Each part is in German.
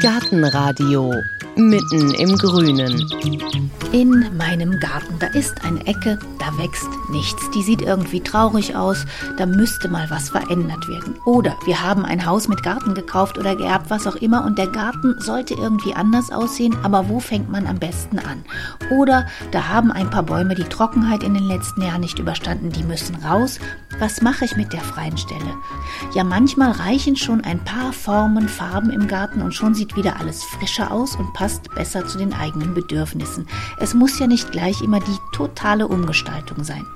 Gartenradio mitten im Grünen. In meinem Garten, da ist eine Ecke, da wächst nichts. Die sieht irgendwie traurig aus, da müsste mal was verändert werden. Oder wir haben ein Haus mit Garten gekauft oder geerbt, was auch immer, und der Garten sollte irgendwie anders aussehen, aber wo fängt man am besten an? Oder da haben ein paar Bäume die Trockenheit in den letzten Jahren nicht überstanden, die müssen raus. Was mache ich mit der freien Stelle? Ja, manchmal reichen schon ein paar Formen, Farben im Garten und schon sieht wieder alles frischer aus und passt besser zu den eigenen Bedürfnissen. Es muss ja nicht gleich immer die totale Umgestaltung sein.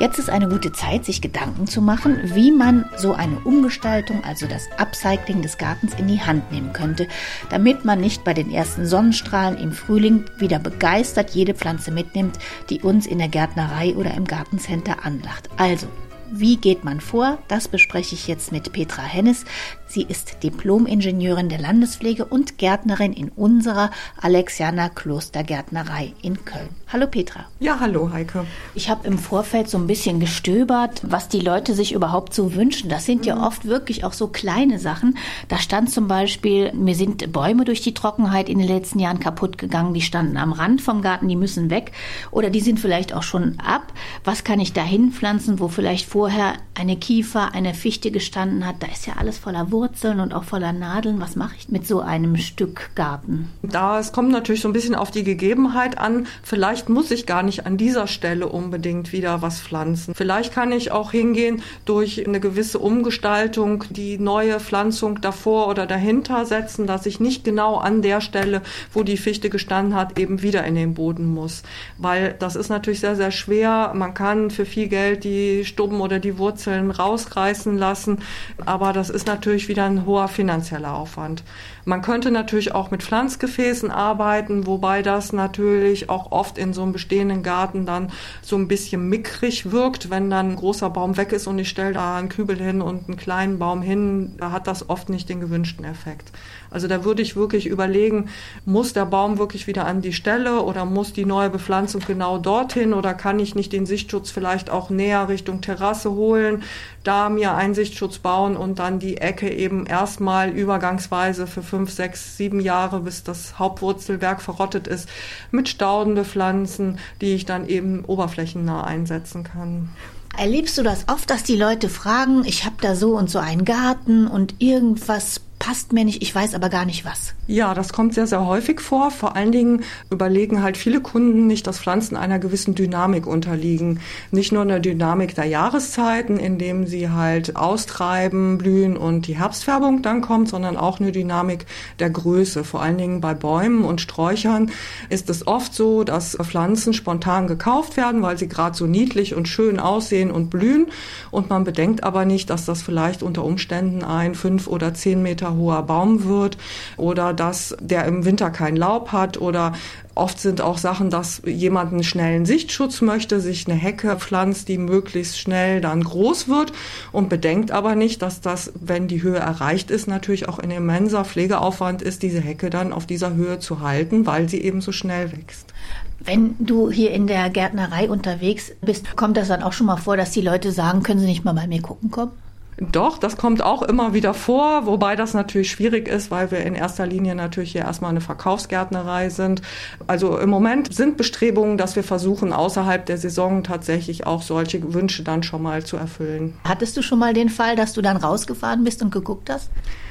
Jetzt ist eine gute Zeit, sich Gedanken zu machen, wie man so eine Umgestaltung, also das Upcycling des Gartens in die Hand nehmen könnte, damit man nicht bei den ersten Sonnenstrahlen im Frühling wieder begeistert jede Pflanze mitnimmt, die uns in der Gärtnerei oder im Gartencenter anlacht. Also, wie geht man vor? Das bespreche ich jetzt mit Petra Hennes. Sie ist Diplom-Ingenieurin der Landespflege und Gärtnerin in unserer Alexianer Klostergärtnerei in Köln. Hallo Petra. Ja, hallo Heike. Ich habe im Vorfeld so ein bisschen gestöbert, was die Leute sich überhaupt so wünschen. Das sind ja mhm. oft wirklich auch so kleine Sachen. Da stand zum Beispiel, mir sind Bäume durch die Trockenheit in den letzten Jahren kaputt gegangen. Die standen am Rand vom Garten, die müssen weg. Oder die sind vielleicht auch schon ab. Was kann ich da hinpflanzen, wo vielleicht vorher eine Kiefer, eine Fichte gestanden hat? Da ist ja alles voller Wurzeln. Und auch voller Nadeln. Was mache ich mit so einem Stück Garten? Da es kommt natürlich so ein bisschen auf die Gegebenheit an. Vielleicht muss ich gar nicht an dieser Stelle unbedingt wieder was pflanzen. Vielleicht kann ich auch hingehen durch eine gewisse Umgestaltung die neue Pflanzung davor oder dahinter setzen, dass ich nicht genau an der Stelle, wo die Fichte gestanden hat, eben wieder in den Boden muss. Weil das ist natürlich sehr, sehr schwer. Man kann für viel Geld die Stubben oder die Wurzeln rausreißen lassen, aber das ist natürlich wieder ein hoher finanzieller Aufwand. Man könnte natürlich auch mit Pflanzgefäßen arbeiten, wobei das natürlich auch oft in so einem bestehenden Garten dann so ein bisschen mickrig wirkt, wenn dann ein großer Baum weg ist und ich stelle da einen Kübel hin und einen kleinen Baum hin, da hat das oft nicht den gewünschten Effekt. Also da würde ich wirklich überlegen, muss der Baum wirklich wieder an die Stelle oder muss die neue Bepflanzung genau dorthin oder kann ich nicht den Sichtschutz vielleicht auch näher Richtung Terrasse holen, da mir einen Sichtschutz bauen und dann die Ecke eben erstmal übergangsweise für fünf, sechs, sieben Jahre, bis das Hauptwurzelwerk verrottet ist, mit Stauden bepflanzen, die ich dann eben oberflächennah einsetzen kann. Erlebst du das oft, dass die Leute fragen, ich habe da so und so einen Garten und irgendwas passt mir nicht, ich weiß aber gar nicht was. Ja, das kommt sehr, sehr häufig vor. Vor allen Dingen überlegen halt viele Kunden nicht, dass Pflanzen einer gewissen Dynamik unterliegen. Nicht nur eine Dynamik der Jahreszeiten, indem sie halt austreiben, blühen und die Herbstfärbung dann kommt, sondern auch eine Dynamik der Größe. Vor allen Dingen bei Bäumen und Sträuchern ist es oft so, dass Pflanzen spontan gekauft werden, weil sie gerade so niedlich und schön aussehen und blühen. Und man bedenkt aber nicht, dass das vielleicht unter Umständen ein fünf oder zehn Meter Meter hoher Baum wird oder dass der im Winter kein Laub hat oder Oft sind auch Sachen, dass jemand einen schnellen Sichtschutz möchte, sich eine Hecke pflanzt, die möglichst schnell dann groß wird und bedenkt aber nicht, dass das, wenn die Höhe erreicht ist, natürlich auch ein immenser Pflegeaufwand ist, diese Hecke dann auf dieser Höhe zu halten, weil sie eben so schnell wächst. Wenn du hier in der Gärtnerei unterwegs bist, kommt das dann auch schon mal vor, dass die Leute sagen, können Sie nicht mal bei mir gucken kommen? Doch, das kommt auch immer wieder vor, wobei das natürlich schwierig ist, weil wir in erster Linie natürlich hier erstmal eine Verkaufsgärtnerei sind. Also im Moment sind Bestrebungen, dass wir versuchen, außerhalb der Saison tatsächlich auch solche Wünsche dann schon mal zu erfüllen. Hattest du schon mal den Fall, dass du dann rausgefahren bist und geguckt hast?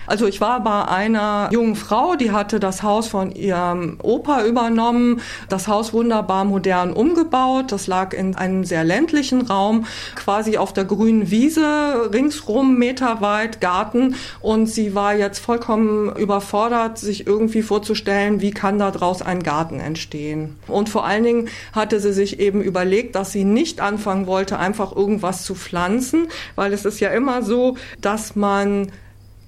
Also ich war bei einer jungen Frau, die hatte das Haus von ihrem Opa übernommen, das Haus wunderbar modern umgebaut. Das lag in einem sehr ländlichen Raum, quasi auf der grünen Wiese, ringsrum meterweit Garten. Und sie war jetzt vollkommen überfordert, sich irgendwie vorzustellen, wie kann da draus ein Garten entstehen. Und vor allen Dingen hatte sie sich eben überlegt, dass sie nicht anfangen wollte, einfach irgendwas zu pflanzen, weil es ist ja immer so, dass man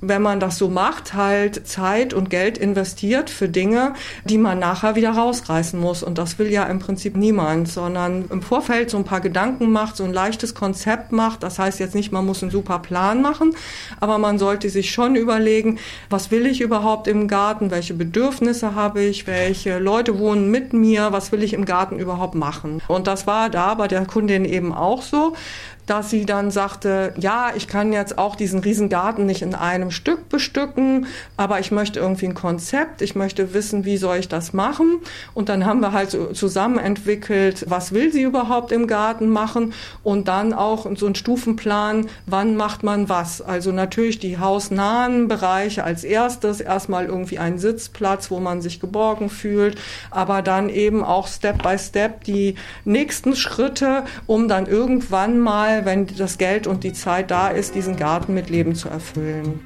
wenn man das so macht, halt Zeit und Geld investiert für Dinge, die man nachher wieder rausreißen muss. Und das will ja im Prinzip niemand, sondern im Vorfeld so ein paar Gedanken macht, so ein leichtes Konzept macht. Das heißt jetzt nicht, man muss einen super Plan machen, aber man sollte sich schon überlegen, was will ich überhaupt im Garten, welche Bedürfnisse habe ich, welche Leute wohnen mit mir, was will ich im Garten überhaupt machen. Und das war da bei der Kundin eben auch so dass sie dann sagte, ja, ich kann jetzt auch diesen Riesengarten nicht in einem Stück bestücken, aber ich möchte irgendwie ein Konzept, ich möchte wissen, wie soll ich das machen. Und dann haben wir halt zusammen entwickelt, was will sie überhaupt im Garten machen und dann auch so ein Stufenplan, wann macht man was. Also natürlich die hausnahen Bereiche als erstes, erstmal irgendwie einen Sitzplatz, wo man sich geborgen fühlt, aber dann eben auch Step by Step die nächsten Schritte, um dann irgendwann mal, wenn das Geld und die Zeit da ist, diesen Garten mit Leben zu erfüllen.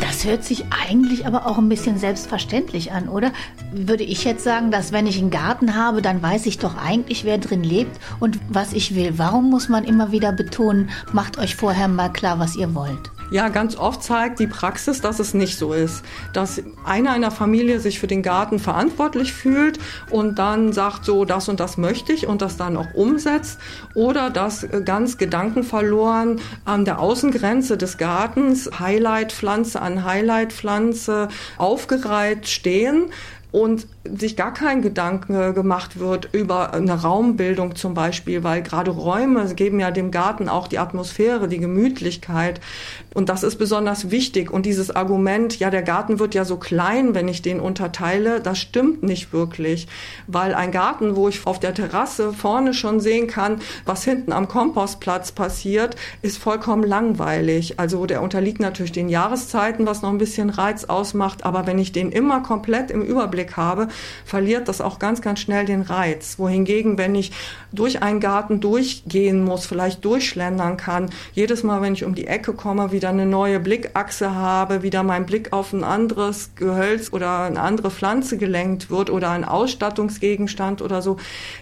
Das hört sich eigentlich aber auch ein bisschen selbstverständlich an, oder? Würde ich jetzt sagen, dass wenn ich einen Garten habe, dann weiß ich doch eigentlich, wer drin lebt und was ich will. Warum muss man immer wieder betonen, macht euch vorher mal klar, was ihr wollt? Ja, ganz oft zeigt die Praxis, dass es nicht so ist. Dass einer in der Familie sich für den Garten verantwortlich fühlt und dann sagt, so das und das möchte ich und das dann auch umsetzt. Oder dass ganz Gedanken verloren an der Außengrenze des Gartens Highlightpflanze an Highlightpflanze aufgereiht stehen und sich gar kein Gedanke gemacht wird über eine Raumbildung zum Beispiel, weil gerade Räume geben ja dem Garten auch die Atmosphäre, die Gemütlichkeit. Und das ist besonders wichtig. Und dieses Argument, ja, der Garten wird ja so klein, wenn ich den unterteile, das stimmt nicht wirklich. Weil ein Garten, wo ich auf der Terrasse vorne schon sehen kann, was hinten am Kompostplatz passiert, ist vollkommen langweilig. Also der unterliegt natürlich den Jahreszeiten, was noch ein bisschen Reiz ausmacht. Aber wenn ich den immer komplett im Überblick habe, verliert das auch ganz, ganz schnell den Reiz. Wohingegen, wenn ich durch einen Garten durchgehen muss, vielleicht durchschlendern kann, jedes Mal, wenn ich um die Ecke komme, wieder eine neue Blickachse habe, wieder mein Blick auf ein anderes Gehölz oder eine andere Pflanze gelenkt wird oder ein Ausstattungsgegenstand oder so,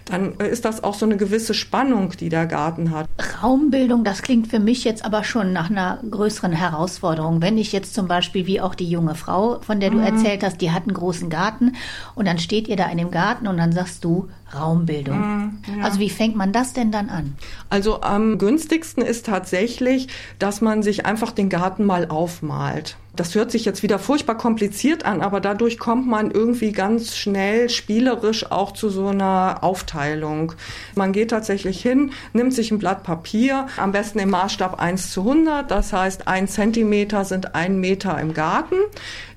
dann ist das auch so eine gewisse Spannung, die der Garten hat. Raumbildung, das klingt für mich jetzt aber schon nach einer größeren Herausforderung. Wenn ich jetzt zum Beispiel wie auch die junge Frau, von der du mhm. erzählt hast, die hat einen großen Garten und dann steht ihr da in dem Garten und dann sagst du Raumbildung. Mm, ja. Also wie fängt man das denn dann an? Also am günstigsten ist tatsächlich, dass man sich einfach den Garten mal aufmalt. Das hört sich jetzt wieder furchtbar kompliziert an, aber dadurch kommt man irgendwie ganz schnell spielerisch auch zu so einer Aufteilung. Man geht tatsächlich hin, nimmt sich ein Blatt Papier, am besten im Maßstab 1 zu 100, das heißt ein Zentimeter sind ein Meter im Garten.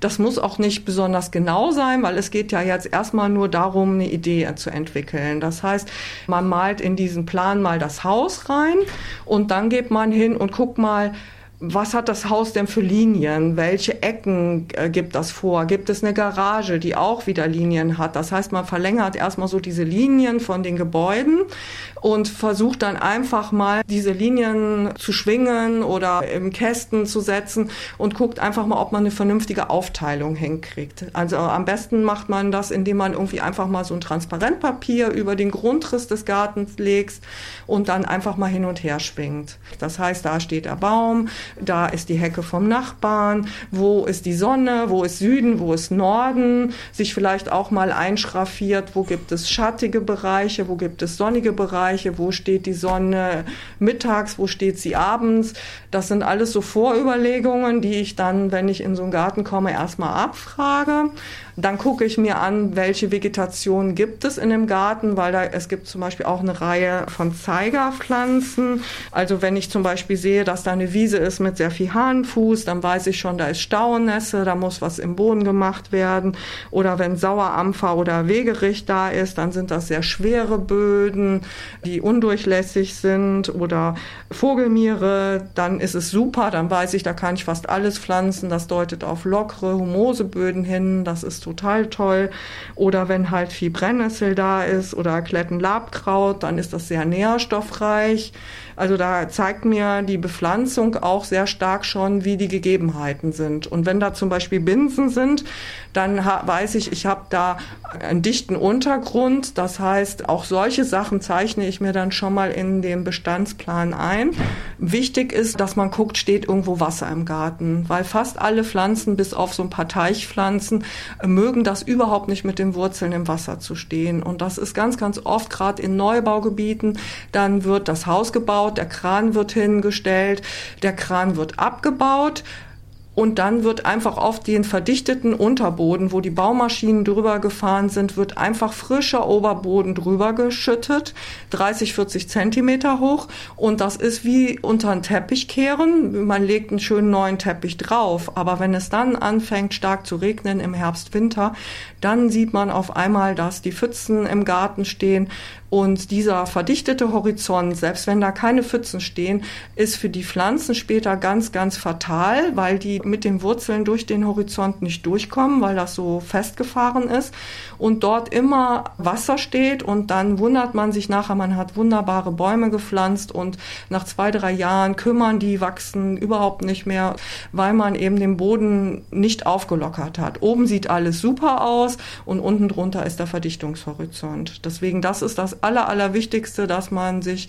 Das muss auch nicht besonders genau sein, weil es geht ja jetzt erstmal nur darum, eine Idee zu entwickeln. Das heißt, man malt in diesen Plan mal das Haus rein und dann geht man hin und guckt mal, was hat das Haus denn für Linien? Welche Ecken äh, gibt das vor? Gibt es eine Garage, die auch wieder Linien hat? Das heißt, man verlängert erstmal so diese Linien von den Gebäuden und versucht dann einfach mal diese Linien zu schwingen oder im Kästen zu setzen und guckt einfach mal, ob man eine vernünftige Aufteilung hinkriegt. Also am besten macht man das, indem man irgendwie einfach mal so ein Transparentpapier über den Grundriss des Gartens legt und dann einfach mal hin und her schwingt. Das heißt, da steht der Baum, da ist die Hecke vom Nachbarn, wo ist die Sonne, wo ist Süden, wo ist Norden, sich vielleicht auch mal einschraffiert, wo gibt es schattige Bereiche, wo gibt es sonnige Bereiche, wo steht die Sonne mittags, wo steht sie abends. Das sind alles so Vorüberlegungen, die ich dann, wenn ich in so einen Garten komme, erstmal abfrage. Dann gucke ich mir an, welche Vegetation gibt es in dem Garten, weil da, es gibt zum Beispiel auch eine Reihe von Zeigerpflanzen. Also wenn ich zum Beispiel sehe, dass da eine Wiese ist mit sehr viel Hahnfuß, dann weiß ich schon, da ist Staunässe, da muss was im Boden gemacht werden. Oder wenn Sauerampfer oder Wegerich da ist, dann sind das sehr schwere Böden, die undurchlässig sind. Oder Vogelmiere, dann ist es super, dann weiß ich, da kann ich fast alles pflanzen. Das deutet auf lockere, humose Böden hin. Das ist total toll. Oder wenn halt viel Brennnessel da ist oder Klettenlabkraut, dann ist das sehr nährstoffreich. Also da zeigt mir die Bepflanzung auch sehr stark schon, wie die Gegebenheiten sind. Und wenn da zum Beispiel Binsen sind, dann weiß ich, ich habe da einen dichten Untergrund. Das heißt, auch solche Sachen zeichne ich mir dann schon mal in den Bestandsplan ein. Wichtig ist, dass man guckt, steht irgendwo Wasser im Garten, weil fast alle Pflanzen, bis auf so ein paar Teichpflanzen, mögen das überhaupt nicht mit den Wurzeln im Wasser zu stehen. Und das ist ganz, ganz oft gerade in Neubaugebieten. Dann wird das Haus gebaut, der Kran wird hingestellt, der Kran wird abgebaut Und dann wird einfach auf den verdichteten Unterboden, wo die Baumaschinen drüber gefahren sind, wird einfach frischer Oberboden drüber geschüttet, 30, 40 Zentimeter hoch. Und das ist wie unter einen Teppich kehren. Man legt einen schönen neuen Teppich drauf. Aber wenn es dann anfängt stark zu regnen im Herbst, Winter, dann sieht man auf einmal, dass die Pfützen im Garten stehen. Und dieser verdichtete Horizont, selbst wenn da keine Pfützen stehen, ist für die Pflanzen später ganz, ganz fatal, weil die mit den Wurzeln durch den Horizont nicht durchkommen, weil das so festgefahren ist und dort immer Wasser steht und dann wundert man sich nachher, man hat wunderbare Bäume gepflanzt und nach zwei, drei Jahren kümmern die, wachsen überhaupt nicht mehr, weil man eben den Boden nicht aufgelockert hat. Oben sieht alles super aus und unten drunter ist der Verdichtungshorizont. Deswegen, das ist das Aller, Allerwichtigste, dass man sich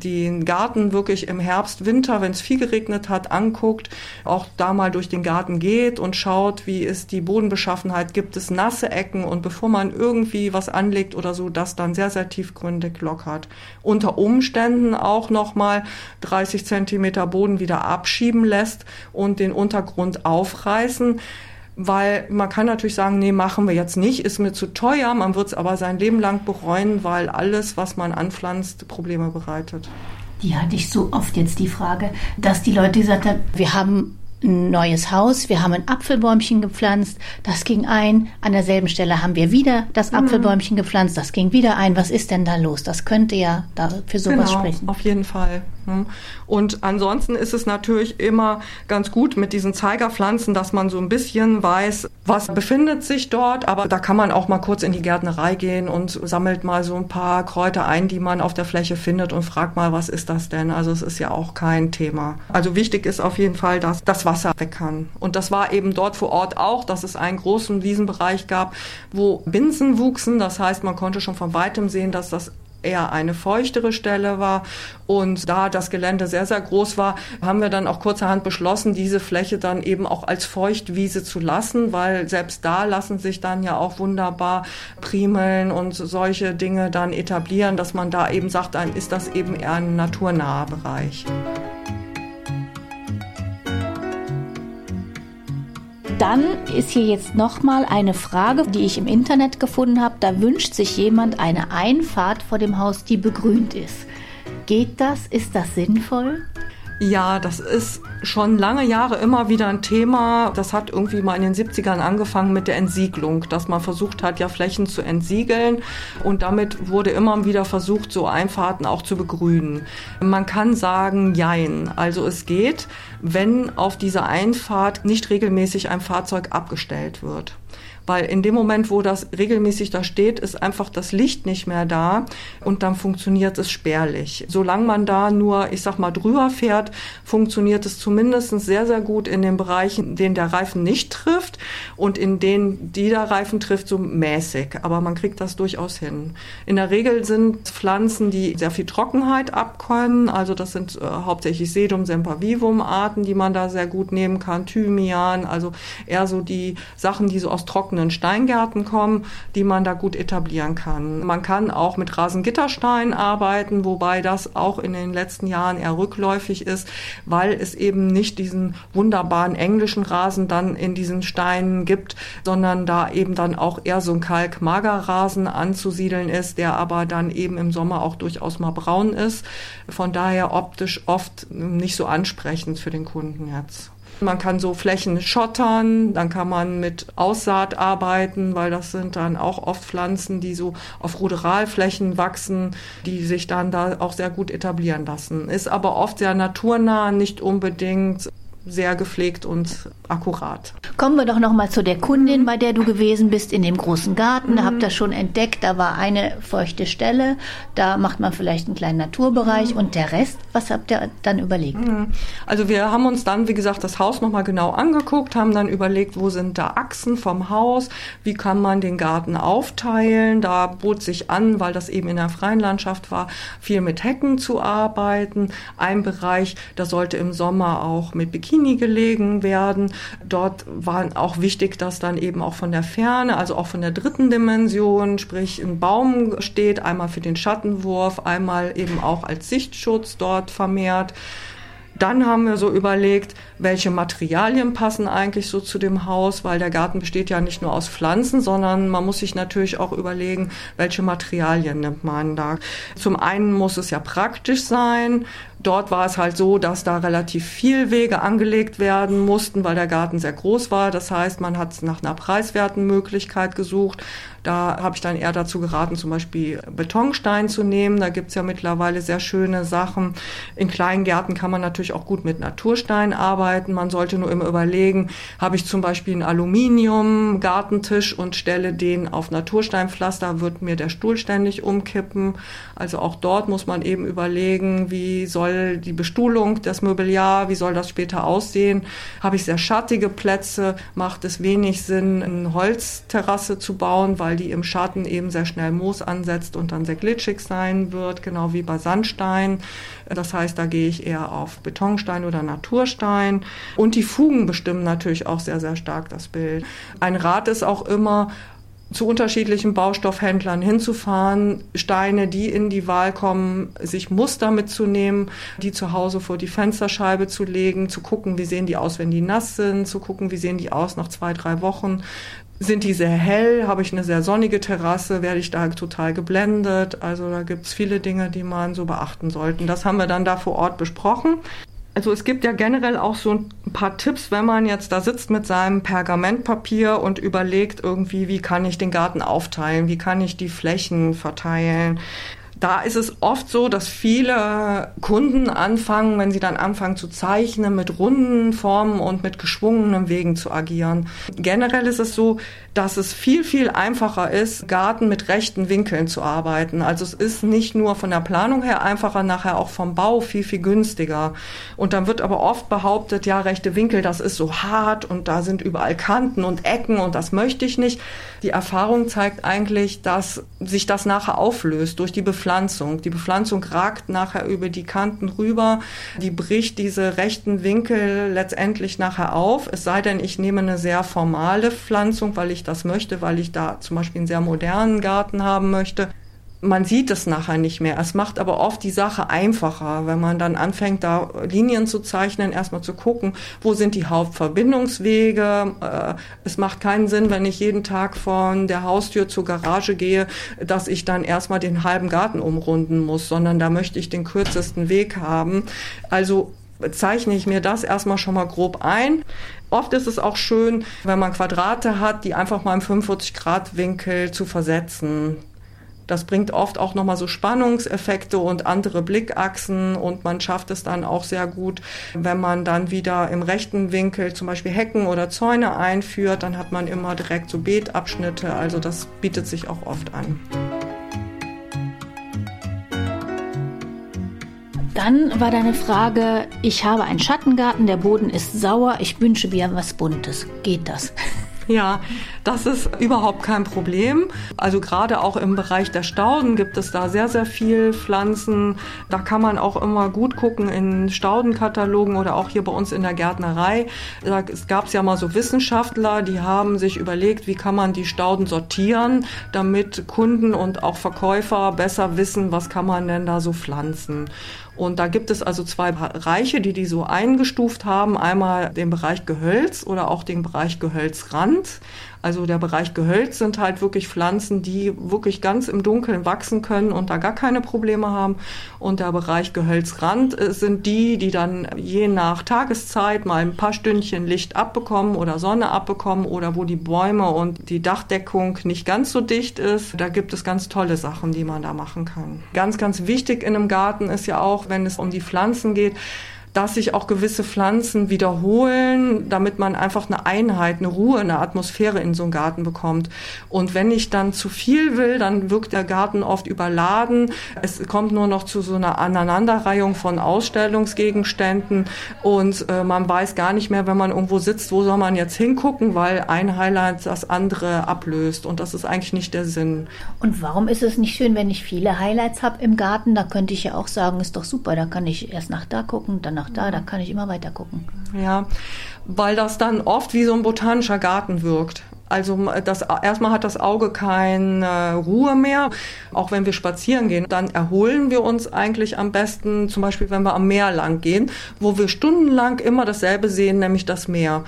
den Garten wirklich im Herbst, Winter, wenn es viel geregnet hat, anguckt, auch da mal durch den Garten geht und schaut, wie ist die Bodenbeschaffenheit, gibt es nasse Ecken und bevor man irgendwie was anlegt oder so, das dann sehr, sehr tiefgründig lockert. Unter Umständen auch nochmal 30 Zentimeter Boden wieder abschieben lässt und den Untergrund aufreißen weil man kann natürlich sagen, nee, machen wir jetzt nicht, ist mir zu teuer, man wird es aber sein Leben lang bereuen, weil alles, was man anpflanzt, Probleme bereitet. Die hatte ich so oft jetzt die Frage, dass die Leute gesagt haben, wir haben ein neues Haus, wir haben ein Apfelbäumchen gepflanzt, das ging ein, an derselben Stelle haben wir wieder das mhm. Apfelbäumchen gepflanzt, das ging wieder ein. Was ist denn da los? Das könnte ja da für sowas genau, sprechen. Auf jeden Fall. Ne? Und ansonsten ist es natürlich immer ganz gut mit diesen Zeigerpflanzen, dass man so ein bisschen weiß, was befindet sich dort. Aber da kann man auch mal kurz in die Gärtnerei gehen und sammelt mal so ein paar Kräuter ein, die man auf der Fläche findet und fragt mal, was ist das denn? Also es ist ja auch kein Thema. Also wichtig ist auf jeden Fall, dass das Wasser weg kann. Und das war eben dort vor Ort auch, dass es einen großen Wiesenbereich gab, wo Binsen wuchsen. Das heißt, man konnte schon von weitem sehen, dass das eher eine feuchtere Stelle war. Und da das Gelände sehr, sehr groß war, haben wir dann auch kurzerhand beschlossen, diese Fläche dann eben auch als Feuchtwiese zu lassen, weil selbst da lassen sich dann ja auch wunderbar Primeln und solche Dinge dann etablieren, dass man da eben sagt, dann ist das eben eher ein naturnaher Bereich. Dann ist hier jetzt nochmal eine Frage, die ich im Internet gefunden habe. Da wünscht sich jemand eine Einfahrt vor dem Haus, die begrünt ist. Geht das? Ist das sinnvoll? Ja, das ist schon lange Jahre immer wieder ein Thema. Das hat irgendwie mal in den 70ern angefangen mit der Entsiegelung, dass man versucht hat, ja Flächen zu entsiegeln und damit wurde immer wieder versucht, so Einfahrten auch zu begrünen. Man kann sagen, jein. Also es geht, wenn auf dieser Einfahrt nicht regelmäßig ein Fahrzeug abgestellt wird. Weil in dem Moment, wo das regelmäßig da steht, ist einfach das Licht nicht mehr da und dann funktioniert es spärlich. Solange man da nur, ich sag mal, drüber fährt, funktioniert es zumindest sehr, sehr gut in den Bereichen, in denen der Reifen nicht trifft und in denen die der Reifen trifft, so mäßig. Aber man kriegt das durchaus hin. In der Regel sind Pflanzen, die sehr viel Trockenheit abkönnen. Also das sind äh, hauptsächlich Sedum sempervivum Arten, die man da sehr gut nehmen kann. Thymian, also eher so die Sachen, die so aus trockenen Steingärten kommen, die man da gut etablieren kann. Man kann auch mit Rasengittersteinen arbeiten, wobei das auch in den letzten Jahren eher rückläufig ist, weil es eben nicht diesen wunderbaren englischen Rasen dann in diesen Steinen gibt, sondern da eben dann auch eher so ein Kalk-Magerrasen anzusiedeln ist, der aber dann eben im Sommer auch durchaus mal braun ist. Von daher optisch oft nicht so ansprechend für den Kunden jetzt. Man kann so Flächen schottern, dann kann man mit Aussaat arbeiten, weil das sind dann auch oft Pflanzen, die so auf Ruderalflächen wachsen, die sich dann da auch sehr gut etablieren lassen. Ist aber oft sehr naturnah, nicht unbedingt sehr gepflegt und akkurat. Kommen wir doch noch mal zu der Kundin, bei der du gewesen bist in dem großen Garten. Da habt ihr schon entdeckt, da war eine feuchte Stelle. Da macht man vielleicht einen kleinen Naturbereich und der Rest. Was habt ihr dann überlegt? Mhm. Also wir haben uns dann, wie gesagt, das Haus noch mal genau angeguckt, haben dann überlegt, wo sind da Achsen vom Haus, wie kann man den Garten aufteilen. Da bot sich an, weil das eben in der freien Landschaft war, viel mit Hecken zu arbeiten. Ein Bereich, da sollte im Sommer auch mit Bikini Bikini gelegen werden. Dort war auch wichtig, dass dann eben auch von der Ferne, also auch von der dritten Dimension, sprich ein Baum steht, einmal für den Schattenwurf, einmal eben auch als Sichtschutz dort vermehrt. Dann haben wir so überlegt, welche Materialien passen eigentlich so zu dem Haus, weil der Garten besteht ja nicht nur aus Pflanzen, sondern man muss sich natürlich auch überlegen, welche Materialien nimmt man da. Zum einen muss es ja praktisch sein, Dort war es halt so, dass da relativ viel Wege angelegt werden mussten, weil der Garten sehr groß war. Das heißt, man hat nach einer preiswerten Möglichkeit gesucht. Da habe ich dann eher dazu geraten, zum Beispiel Betonstein zu nehmen. Da gibt's ja mittlerweile sehr schöne Sachen. In kleinen Gärten kann man natürlich auch gut mit Naturstein arbeiten. Man sollte nur immer überlegen, habe ich zum Beispiel einen Aluminium-Gartentisch und stelle den auf Natursteinpflaster, wird mir der Stuhl ständig umkippen. Also auch dort muss man eben überlegen, wie soll die Bestuhlung, das Mobiliar, wie soll das später aussehen? Habe ich sehr schattige Plätze, macht es wenig Sinn, eine Holzterrasse zu bauen, weil die im Schatten eben sehr schnell Moos ansetzt und dann sehr glitschig sein wird, genau wie bei Sandstein. Das heißt, da gehe ich eher auf Betonstein oder Naturstein. Und die Fugen bestimmen natürlich auch sehr, sehr stark das Bild. Ein Rat ist auch immer, zu unterschiedlichen Baustoffhändlern hinzufahren, Steine, die in die Wahl kommen, sich Muster mitzunehmen, die zu Hause vor die Fensterscheibe zu legen, zu gucken, wie sehen die aus, wenn die nass sind, zu gucken, wie sehen die aus nach zwei, drei Wochen. Sind die sehr hell? Habe ich eine sehr sonnige Terrasse? Werde ich da total geblendet? Also da gibt es viele Dinge, die man so beachten sollte. Das haben wir dann da vor Ort besprochen. Also es gibt ja generell auch so ein paar Tipps, wenn man jetzt da sitzt mit seinem Pergamentpapier und überlegt irgendwie, wie kann ich den Garten aufteilen, wie kann ich die Flächen verteilen da ist es oft so, dass viele Kunden anfangen, wenn sie dann anfangen zu zeichnen, mit runden Formen und mit geschwungenen Wegen zu agieren. Generell ist es so, dass es viel, viel einfacher ist, Garten mit rechten Winkeln zu arbeiten. Also es ist nicht nur von der Planung her einfacher, nachher auch vom Bau viel, viel günstiger. Und dann wird aber oft behauptet, ja, rechte Winkel, das ist so hart und da sind überall Kanten und Ecken und das möchte ich nicht. Die Erfahrung zeigt eigentlich, dass sich das nachher auflöst durch die Bepflanzung. Die Bepflanzung ragt nachher über die Kanten rüber, die bricht diese rechten Winkel letztendlich nachher auf. Es sei denn, ich nehme eine sehr formale Pflanzung, weil ich das möchte, weil ich da zum Beispiel einen sehr modernen Garten haben möchte man sieht es nachher nicht mehr. Es macht aber oft die Sache einfacher, wenn man dann anfängt, da Linien zu zeichnen, erstmal zu gucken, wo sind die Hauptverbindungswege. Äh, es macht keinen Sinn, wenn ich jeden Tag von der Haustür zur Garage gehe, dass ich dann erstmal den halben Garten umrunden muss, sondern da möchte ich den kürzesten Weg haben. Also zeichne ich mir das erstmal schon mal grob ein. Oft ist es auch schön, wenn man Quadrate hat, die einfach mal im 45 Grad Winkel zu versetzen. Das bringt oft auch nochmal so Spannungseffekte und andere Blickachsen und man schafft es dann auch sehr gut, wenn man dann wieder im rechten Winkel zum Beispiel Hecken oder Zäune einführt, dann hat man immer direkt so Beetabschnitte, also das bietet sich auch oft an. Dann war deine Frage, ich habe einen Schattengarten, der Boden ist sauer, ich wünsche mir was Buntes. Geht das? Ja, das ist überhaupt kein Problem. Also gerade auch im Bereich der Stauden gibt es da sehr, sehr viel Pflanzen. Da kann man auch immer gut gucken in Staudenkatalogen oder auch hier bei uns in der Gärtnerei. Da gab es ja mal so Wissenschaftler, die haben sich überlegt, wie kann man die Stauden sortieren, damit Kunden und auch Verkäufer besser wissen, was kann man denn da so pflanzen. Und da gibt es also zwei Bereiche, die die so eingestuft haben. Einmal den Bereich Gehölz oder auch den Bereich Gehölzrand. Also der Bereich Gehölz sind halt wirklich Pflanzen, die wirklich ganz im Dunkeln wachsen können und da gar keine Probleme haben. Und der Bereich Gehölzrand äh, sind die, die dann je nach Tageszeit mal ein paar Stündchen Licht abbekommen oder Sonne abbekommen oder wo die Bäume und die Dachdeckung nicht ganz so dicht ist. Da gibt es ganz tolle Sachen, die man da machen kann. Ganz, ganz wichtig in einem Garten ist ja auch, wenn es um die Pflanzen geht, dass sich auch gewisse Pflanzen wiederholen, damit man einfach eine Einheit, eine Ruhe, eine Atmosphäre in so einen Garten bekommt. Und wenn ich dann zu viel will, dann wirkt der Garten oft überladen. Es kommt nur noch zu so einer Aneinanderreihung von Ausstellungsgegenständen und äh, man weiß gar nicht mehr, wenn man irgendwo sitzt, wo soll man jetzt hingucken, weil ein Highlight das andere ablöst. Und das ist eigentlich nicht der Sinn. Und warum ist es nicht schön, wenn ich viele Highlights habe im Garten? Da könnte ich ja auch sagen, ist doch super, da kann ich erst nach da gucken, dann nach da, da kann ich immer weiter gucken. Ja, weil das dann oft wie so ein botanischer Garten wirkt. Also das, erstmal hat das Auge keine Ruhe mehr. Auch wenn wir spazieren gehen, dann erholen wir uns eigentlich am besten, zum Beispiel wenn wir am Meer lang gehen, wo wir stundenlang immer dasselbe sehen, nämlich das Meer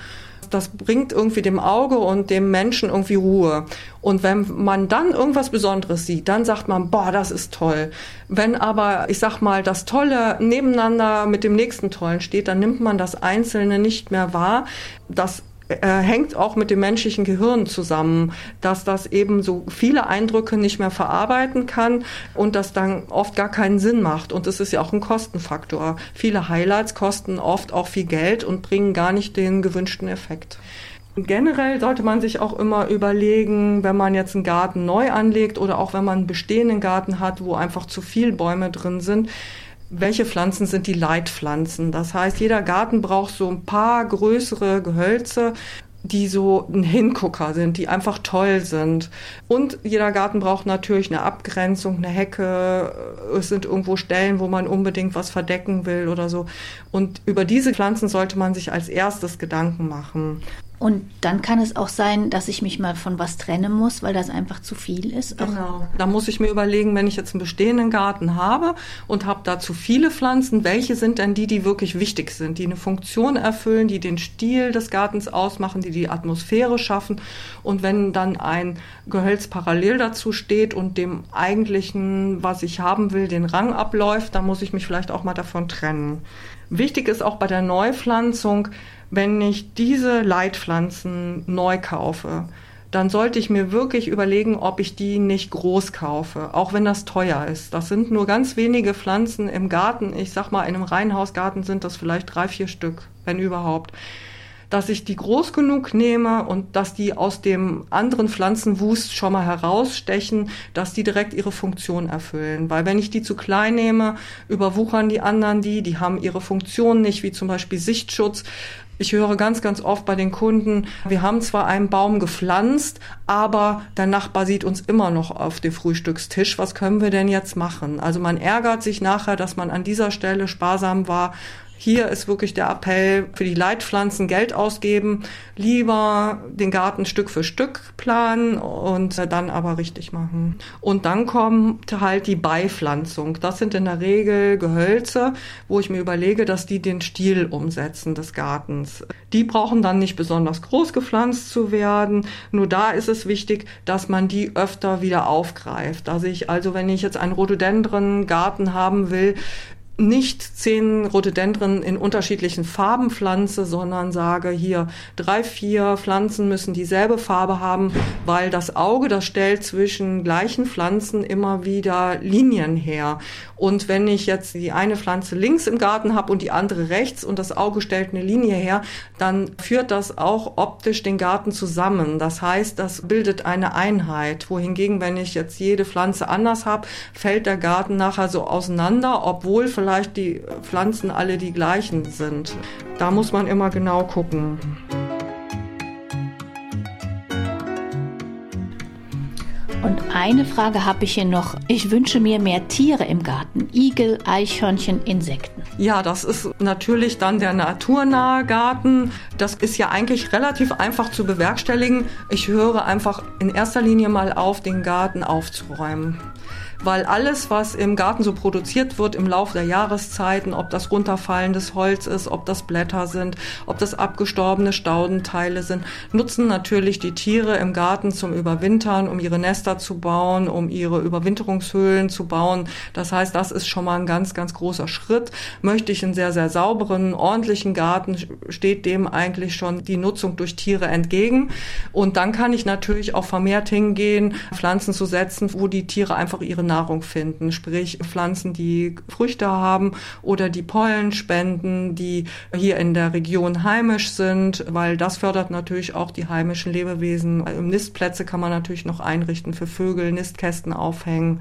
das bringt irgendwie dem Auge und dem Menschen irgendwie Ruhe. Und wenn man dann irgendwas Besonderes sieht, dann sagt man, boah, das ist toll. Wenn aber, ich sag mal, das Tolle nebeneinander mit dem nächsten Tollen steht, dann nimmt man das Einzelne nicht mehr wahr. Das hängt auch mit dem menschlichen Gehirn zusammen, dass das eben so viele Eindrücke nicht mehr verarbeiten kann und das dann oft gar keinen Sinn macht. Und es ist ja auch ein Kostenfaktor. Viele Highlights kosten oft auch viel Geld und bringen gar nicht den gewünschten Effekt. Generell sollte man sich auch immer überlegen, wenn man jetzt einen Garten neu anlegt oder auch wenn man einen bestehenden Garten hat, wo einfach zu viel Bäume drin sind, welche Pflanzen sind die Leitpflanzen. Das heißt, jeder Garten braucht so ein paar größere Gehölze, die so ein Hingucker sind, die einfach toll sind. Und jeder Garten braucht natürlich eine Abgrenzung, eine Hecke. Es sind irgendwo Stellen, wo man unbedingt was verdecken will oder so. Und über diese Pflanzen sollte man sich als erstes Gedanken machen. Und dann kann es auch sein, dass ich mich mal von was trennen muss, weil das einfach zu viel ist. Genau. Da muss ich mir überlegen, wenn ich jetzt einen bestehenden Garten habe und habe da zu viele Pflanzen, welche sind denn die, die wirklich wichtig sind, die eine Funktion erfüllen, die den Stil des Gartens ausmachen, die die Atmosphäre schaffen. Und wenn dann ein Gehölz parallel dazu steht und dem eigentlichen, was ich haben will, den Rang abläuft, dann muss ich mich vielleicht auch mal davon trennen. Wichtig ist auch bei der Neupflanzung, wenn ich diese Leitpflanzen neu kaufe, dann sollte ich mir wirklich überlegen, ob ich die nicht groß kaufe, auch wenn das teuer ist. Das sind nur ganz wenige Pflanzen im Garten. Ich sag mal, in einem Reihenhausgarten sind das vielleicht drei, vier Stück, wenn überhaupt. Dass ich die groß genug nehme und dass die aus dem anderen Pflanzenwust schon mal herausstechen, dass die direkt ihre Funktion erfüllen. Weil wenn ich die zu klein nehme, überwuchern die anderen die, die haben ihre Funktion nicht, wie zum Beispiel Sichtschutz. Ich höre ganz, ganz oft bei den Kunden, wir haben zwar einen Baum gepflanzt, aber der Nachbar sieht uns immer noch auf dem Frühstückstisch. Was können wir denn jetzt machen? Also man ärgert sich nachher, dass man an dieser Stelle sparsam war hier ist wirklich der Appell für die Leitpflanzen Geld ausgeben, lieber den Garten Stück für Stück planen und dann aber richtig machen. Und dann kommt halt die Beipflanzung. Das sind in der Regel Gehölze, wo ich mir überlege, dass die den Stil umsetzen des Gartens. Die brauchen dann nicht besonders groß gepflanzt zu werden. Nur da ist es wichtig, dass man die öfter wieder aufgreift. Also ich, also wenn ich jetzt einen Rhododendron-Garten haben will, nicht zehn Rhododendren in unterschiedlichen Farben pflanze, sondern sage hier drei, vier Pflanzen müssen dieselbe Farbe haben, weil das Auge, das stellt zwischen gleichen Pflanzen immer wieder Linien her. Und wenn ich jetzt die eine Pflanze links im Garten habe und die andere rechts und das Auge stellt eine Linie her, dann führt das auch optisch den Garten zusammen. Das heißt, das bildet eine Einheit. Wohingegen, wenn ich jetzt jede Pflanze anders habe, fällt der Garten nachher so auseinander, obwohl vielleicht vielleicht die Pflanzen alle die gleichen sind. Da muss man immer genau gucken. Und eine Frage habe ich hier noch. Ich wünsche mir mehr Tiere im Garten. Igel, Eichhörnchen, Insekten. Ja, das ist natürlich dann der naturnahe Garten. Das ist ja eigentlich relativ einfach zu bewerkstelligen. Ich höre einfach in erster Linie mal auf, den Garten aufzuräumen weil alles, was im Garten so produziert wird im Laufe der Jahreszeiten, ob das runterfallendes Holz ist, ob das Blätter sind, ob das abgestorbene Staudenteile sind, nutzen natürlich die Tiere im Garten zum Überwintern, um ihre Nester zu bauen, um ihre Überwinterungshöhlen zu bauen. Das heißt, das ist schon mal ein ganz, ganz großer Schritt. Möchte ich einen sehr, sehr sauberen, ordentlichen Garten, steht dem eigentlich schon die Nutzung durch Tiere entgegen. Und dann kann ich natürlich auch vermehrt hingehen, Pflanzen zu setzen, wo die Tiere einfach ihre Nahrung finden, sprich Pflanzen, die Früchte haben oder die Pollen spenden, die hier in der Region heimisch sind, weil das fördert natürlich auch die heimischen Lebewesen. Nistplätze kann man natürlich noch einrichten für Vögel, Nistkästen aufhängen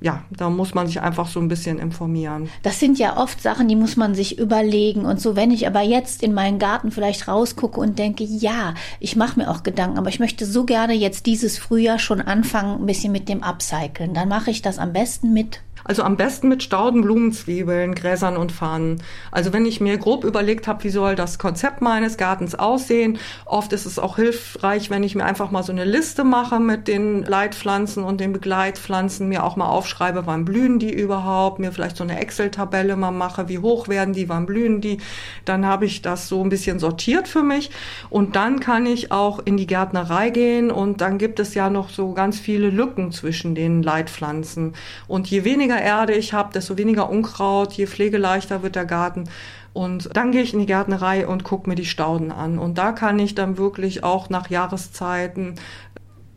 ja, da muss man sich einfach so ein bisschen informieren. Das sind ja oft Sachen, die muss man sich überlegen und so. Wenn ich aber jetzt in meinen Garten vielleicht rausgucke und denke, ja, ich mache mir auch Gedanken, aber ich möchte so gerne jetzt dieses Frühjahr schon anfangen, ein bisschen mit dem Upcyclen, dann mache ich das am besten mit Also am besten mit Stauden, Blumenzwiebeln, Gräsern und Fahnen. Also wenn ich mir grob überlegt habe, wie soll das Konzept meines Gartens aussehen, oft ist es auch hilfreich, wenn ich mir einfach mal so eine Liste mache mit den Leitpflanzen und den Begleitpflanzen, mir auch mal aufschreibe, wann blühen die überhaupt, mir vielleicht so eine Excel-Tabelle mal mache, wie hoch werden die, wann blühen die. Dann habe ich das so ein bisschen sortiert für mich und dann kann ich auch in die Gärtnerei gehen und dann gibt es ja noch so ganz viele Lücken zwischen den Leitpflanzen. Und je weniger Erde ich habe, desto weniger Unkraut, je pflegeleichter wird der Garten. Und dann gehe ich in die Gärtnerei und gucke mir die Stauden an. Und da kann ich dann wirklich auch nach Jahreszeiten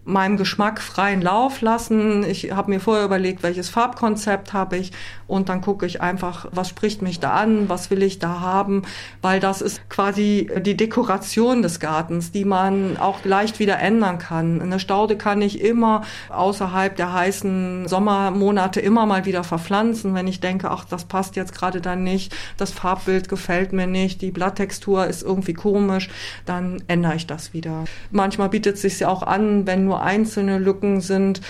meinem Geschmack freien Lauf lassen. Ich habe mir vorher überlegt, welches Farbkonzept habe ich und dann gucke ich einfach, was spricht mich da an, was will ich da haben, weil das ist quasi die Dekoration des Gartens, die man auch leicht wieder ändern kann. Eine Staude kann ich immer außerhalb der heißen Sommermonate immer mal wieder verpflanzen, wenn ich denke, ach, das passt jetzt gerade dann nicht, das Farbbild gefällt mir nicht, die Blatttextur ist irgendwie komisch, dann ändere ich das wieder. Manchmal bietet es sich ja auch an, wenn nur einzelne Lücken sind,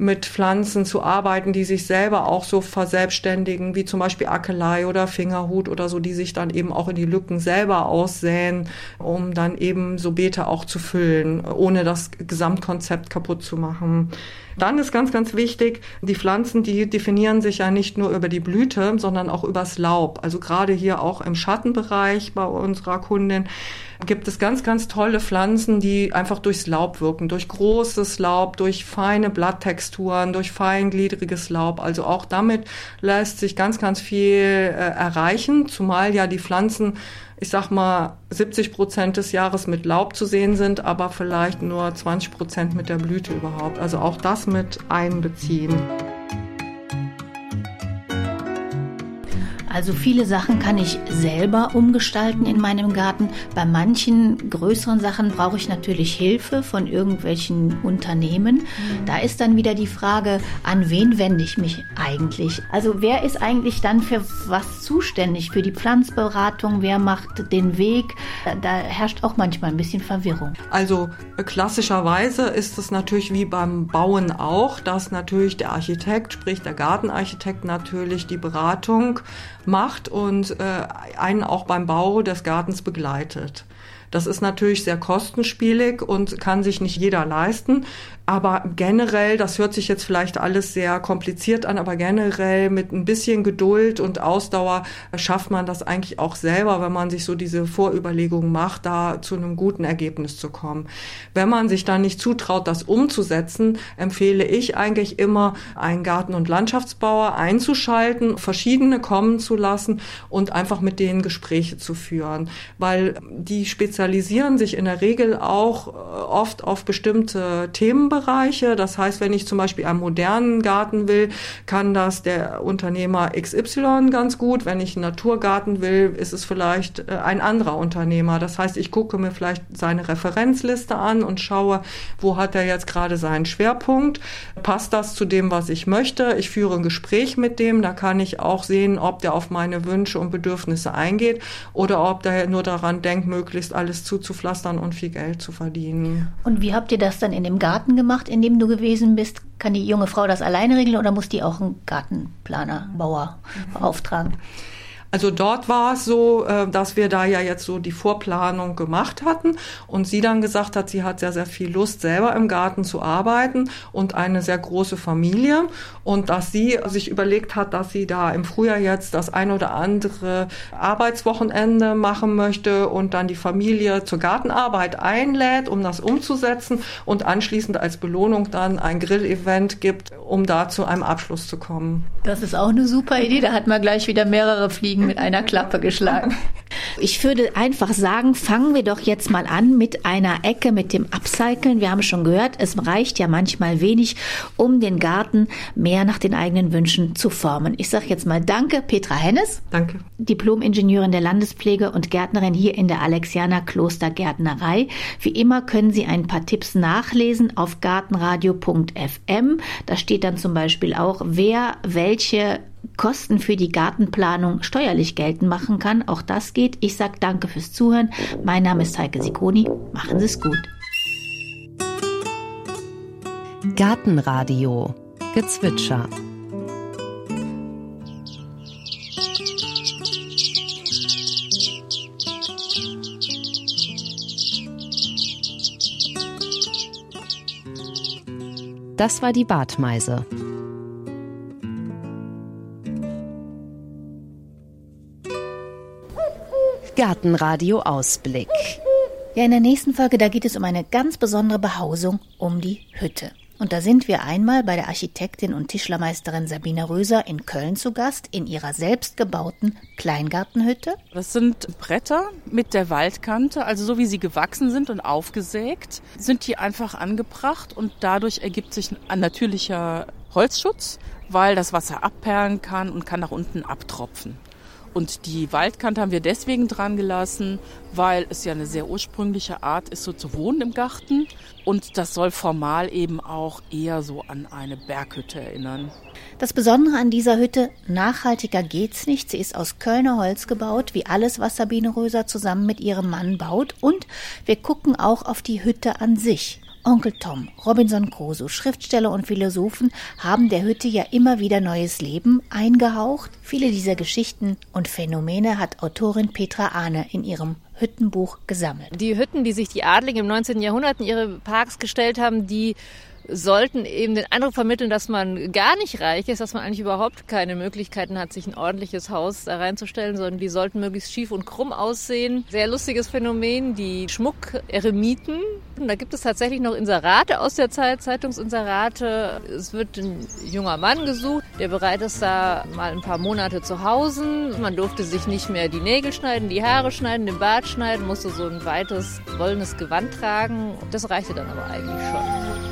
mit Pflanzen zu arbeiten, die sich selber auch so verselbstständigen, wie zum Beispiel Akelei oder Fingerhut oder so, die sich dann eben auch in die Lücken selber aussäen, um dann eben so Beete auch zu füllen, ohne das Gesamtkonzept kaputt zu machen. Dann ist ganz, ganz wichtig, die Pflanzen, die definieren sich ja nicht nur über die Blüte, sondern auch übers Laub. Also gerade hier auch im Schattenbereich bei unserer Kundin gibt es ganz, ganz tolle Pflanzen, die einfach durchs Laub wirken, durch großes Laub, durch feine Blatttexturen, durch feingliedriges Laub. Also auch damit lässt sich ganz, ganz viel äh, erreichen, zumal ja die Pflanzen ich sag mal, 70 Prozent des Jahres mit Laub zu sehen sind, aber vielleicht nur 20 Prozent mit der Blüte überhaupt. Also auch das mit einbeziehen. Also viele Sachen kann ich selber umgestalten in meinem Garten. Bei manchen größeren Sachen brauche ich natürlich Hilfe von irgendwelchen Unternehmen. Da ist dann wieder die Frage, an wen wende ich mich eigentlich? Also wer ist eigentlich dann für was zuständig? Für die Pflanzberatung? Wer macht den Weg? Da herrscht auch manchmal ein bisschen Verwirrung. Also äh, klassischerweise ist es natürlich wie beim Bauen auch, dass natürlich der Architekt, sprich der Gartenarchitekt natürlich die Beratung macht und äh, einen auch beim Bau des Gartens begleitet. Das ist natürlich sehr kostenspielig und kann sich nicht jeder leisten. Aber generell, das hört sich jetzt vielleicht alles sehr kompliziert an, aber generell mit ein bisschen Geduld und Ausdauer schafft man das eigentlich auch selber, wenn man sich so diese Vorüberlegungen macht, da zu einem guten Ergebnis zu kommen. Wenn man sich dann nicht zutraut, das umzusetzen, empfehle ich eigentlich immer, einen Garten- und Landschaftsbauer einzuschalten, verschiedene kommen zu lassen und einfach mit denen Gespräche zu führen, weil die spezialisieren sich in der Regel auch äh, oft auf bestimmte Themenbereiche Bereiche. Das heißt, wenn ich zum Beispiel einen modernen Garten will, kann das der Unternehmer XY ganz gut. Wenn ich einen Naturgarten will, ist es vielleicht äh, ein anderer Unternehmer. Das heißt, ich gucke mir vielleicht seine Referenzliste an und schaue, wo hat er jetzt gerade seinen Schwerpunkt. Passt das zu dem, was ich möchte? Ich führe ein Gespräch mit dem. Da kann ich auch sehen, ob der auf meine Wünsche und Bedürfnisse eingeht oder ob der nur daran denkt, möglichst alles zuzupflastern und viel Geld zu verdienen. Und wie habt ihr das dann in dem Garten gemacht, in dem du gewesen bist? Kann die junge Frau das alleine regeln oder muss die auch einen Gartenplaner, Bauer beauftragen? Also dort war es so, äh, dass wir da ja jetzt so die Vorplanung gemacht hatten und sie dann gesagt hat, sie hat sehr, sehr viel Lust, selber im Garten zu arbeiten und eine sehr große Familie und dass sie sich überlegt hat, dass sie da im Frühjahr jetzt das ein oder andere Arbeitswochenende machen möchte und dann die Familie zur Gartenarbeit einlädt, um das umzusetzen und anschließend als Belohnung dann ein Grillevent gibt, um da zu einem Abschluss zu kommen. Das ist auch eine super Idee, da hat man gleich wieder mehrere Fliegen Fliegen mit einer Klappe geschlagen. Ich würde einfach sagen, fangen wir doch jetzt mal an mit einer Ecke mit dem Upcyclen. Wir haben schon gehört, es reicht ja manchmal wenig, um den Garten mehr nach den eigenen Wünschen zu formen. Ich sage jetzt mal Danke, Petra Hennes. Danke. Diplom-Ingenieurin der Landespflege und Gärtnerin hier in der Alexianer Klostergärtnerei. Wie immer können Sie ein paar Tipps nachlesen auf gartenradio.fm. Da steht dann zum Beispiel auch, wer welche Kosten für die Gartenplanung steuerlich geltend machen kann. Auch das geht. Ich sage danke fürs Zuhören. Mein Name ist Heike Sikoni. Machen Sie es gut. Gartenradio. Gezwitscher. Das war die Bartmeise. Gartenradio Ausblick. Ja, in der nächsten Folge, da geht es um eine ganz besondere Behausung, um die Hütte. Und da sind wir einmal bei der Architektin und Tischlermeisterin Sabine Röser in Köln zu Gast, in ihrer selbstgebauten Kleingartenhütte. Das sind Bretter mit der Waldkante, also so wie sie gewachsen sind und aufgesägt, sind die einfach angebracht und dadurch ergibt sich ein natürlicher Holzschutz, weil das Wasser abperlen kann und kann nach unten abtropfen. Und die Waldkante haben wir deswegen dran gelassen, weil es ja eine sehr ursprüngliche Art ist, so zu wohnen im Garten. Und das soll formal eben auch eher so an eine Berghütte erinnern. Das Besondere an dieser Hütte, nachhaltiger geht's nicht. Sie ist aus Kölner Holz gebaut, wie alles, was Sabine Röser zusammen mit ihrem Mann baut. Und wir gucken auch auf die Hütte an sich. Onkel Tom, Robinson Crusoe, Schriftsteller und Philosophen haben der Hütte ja immer wieder neues Leben eingehaucht. Viele dieser Geschichten und Phänomene hat Autorin Petra Ahne in ihrem Hüttenbuch gesammelt. Die Hütten, die sich die Adligen im 19. Jahrhundert in ihre Parks gestellt haben, die sollten eben den Eindruck vermitteln, dass man gar nicht reich ist, dass man eigentlich überhaupt keine Möglichkeiten hat, sich ein ordentliches Haus da reinzustellen, sondern die sollten möglichst schief und krumm aussehen. Sehr lustiges Phänomen, die Schmuck-Eremiten. Da gibt es tatsächlich noch Inserate aus der Zeit, Zeitungsinserate. Es wird ein junger Mann gesucht, der bereit ist, da mal ein paar Monate zu hausen. Man durfte sich nicht mehr die Nägel schneiden, die Haare schneiden, den Bart schneiden, musste so ein weites, wollenes Gewand tragen. Das reichte dann aber eigentlich schon.